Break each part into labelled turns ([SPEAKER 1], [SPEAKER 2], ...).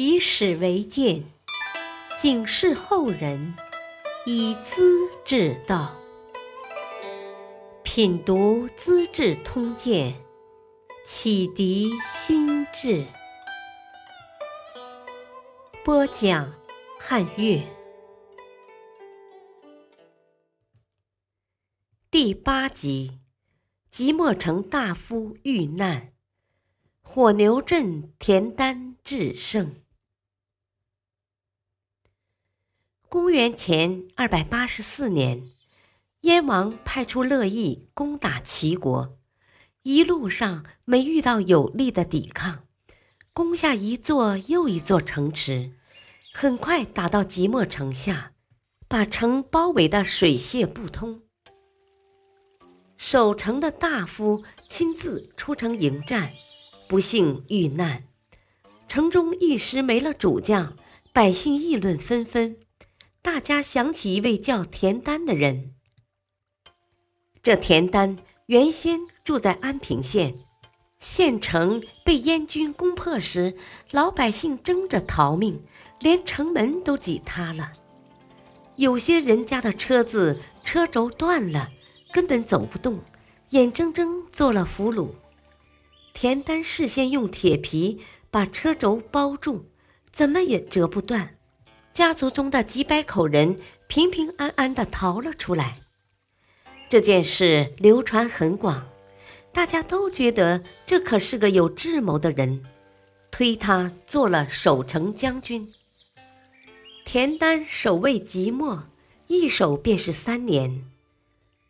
[SPEAKER 1] 以史为鉴，警示后人，以资治道。品读《资治通鉴》，启迪心智。播讲汉乐第八集：即墨城大夫遇难，火牛镇田丹制胜。公元前二百八十四年，燕王派出乐毅攻打齐国，一路上没遇到有力的抵抗，攻下一座又一座城池，很快打到即墨城下，把城包围的水泄不通。守城的大夫亲自出城迎战，不幸遇难，城中一时没了主将，百姓议论纷纷。大家想起一位叫田丹的人。这田丹原先住在安平县，县城被燕军攻破时，老百姓争着逃命，连城门都挤塌了。有些人家的车子车轴断了，根本走不动，眼睁睁做了俘虏。田丹事先用铁皮把车轴包住，怎么也折不断。家族中的几百口人平平安安的逃了出来。这件事流传很广，大家都觉得这可是个有智谋的人，推他做了守城将军。田丹守卫即墨，一守便是三年。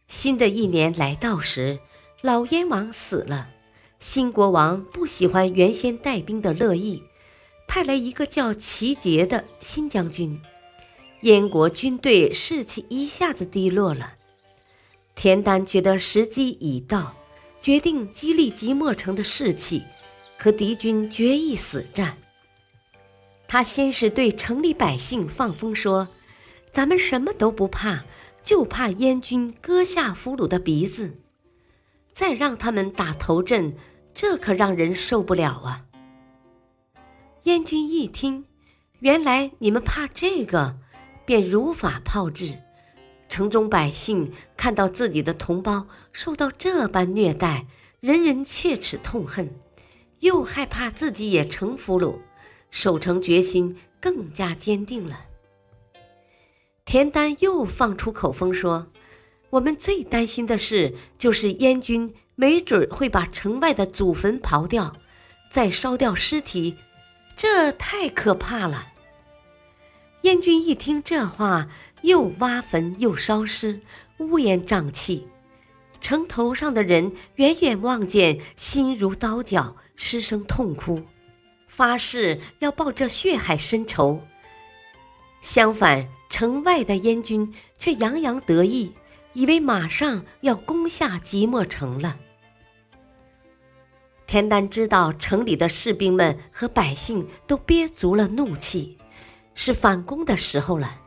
[SPEAKER 1] 新的一年来到时，老燕王死了，新国王不喜欢原先带兵的乐毅。派来一个叫齐杰的新将军，燕国军队士气一下子低落了。田丹觉得时机已到，决定激励即墨城的士气，和敌军决一死战。他先是对城里百姓放风说：“咱们什么都不怕，就怕燕军割下俘虏的鼻子。”再让他们打头阵，这可让人受不了啊！燕军一听，原来你们怕这个，便如法炮制。城中百姓看到自己的同胞受到这般虐待，人人切齿痛恨，又害怕自己也成俘虏，守城决心更加坚定了。田丹又放出口风说：“我们最担心的事就是燕军没准会把城外的祖坟刨掉，再烧掉尸体。”这太可怕了！燕军一听这话，又挖坟又烧尸，乌烟瘴气。城头上的人远远望见，心如刀绞，失声痛哭，发誓要报这血海深仇。相反，城外的燕军却洋洋得意，以为马上要攻下即墨城了。田丹知道城里的士兵们和百姓都憋足了怒气，是反攻的时候了。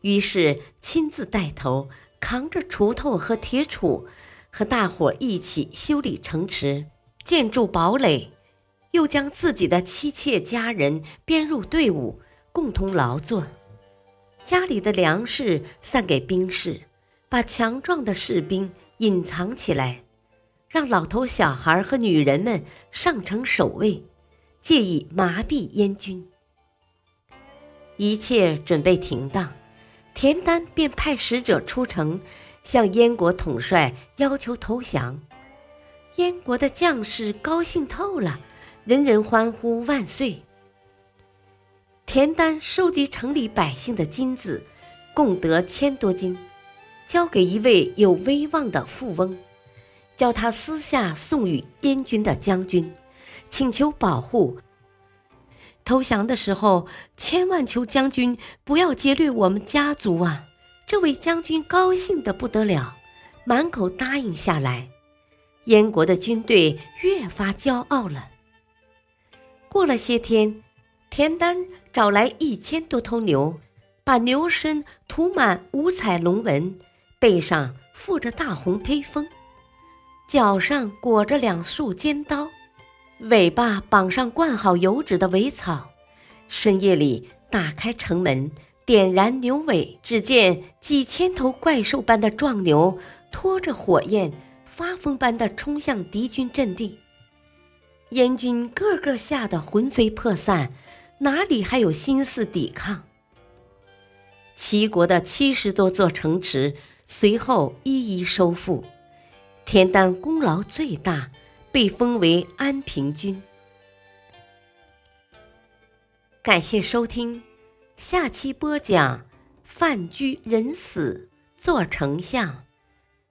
[SPEAKER 1] 于是亲自带头，扛着锄头和铁杵，和大伙一起修理城池、建筑堡垒，又将自己的妻妾家人编入队伍，共同劳作。家里的粮食散给兵士，把强壮的士兵隐藏起来。让老头、小孩和女人们上城守卫，借以麻痹燕军。一切准备停当，田丹便派使者出城，向燕国统帅要求投降。燕国的将士高兴透了，人人欢呼万岁。田丹收集城里百姓的金子，共得千多斤，交给一位有威望的富翁。叫他私下送与燕军的将军，请求保护。投降的时候，千万求将军不要劫掠我们家族啊！这位将军高兴的不得了，满口答应下来。燕国的军队越发骄傲了。过了些天，田丹找来一千多头牛，把牛身涂满五彩龙纹，背上附着大红披风。脚上裹着两束尖刀，尾巴绑上灌好油脂的苇草，深夜里打开城门，点燃牛尾，只见几千头怪兽般的壮牛拖着火焰，发疯般的冲向敌军阵地。燕军个个吓得魂飞魄散，哪里还有心思抵抗？齐国的七十多座城池随后一一收复，田丹功劳最大，被封为安平君。感谢收听，下期播讲范雎人死做丞相，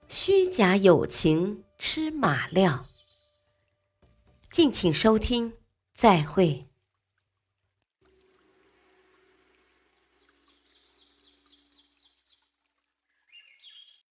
[SPEAKER 1] 虚假友情吃马料。敬请收听，再会。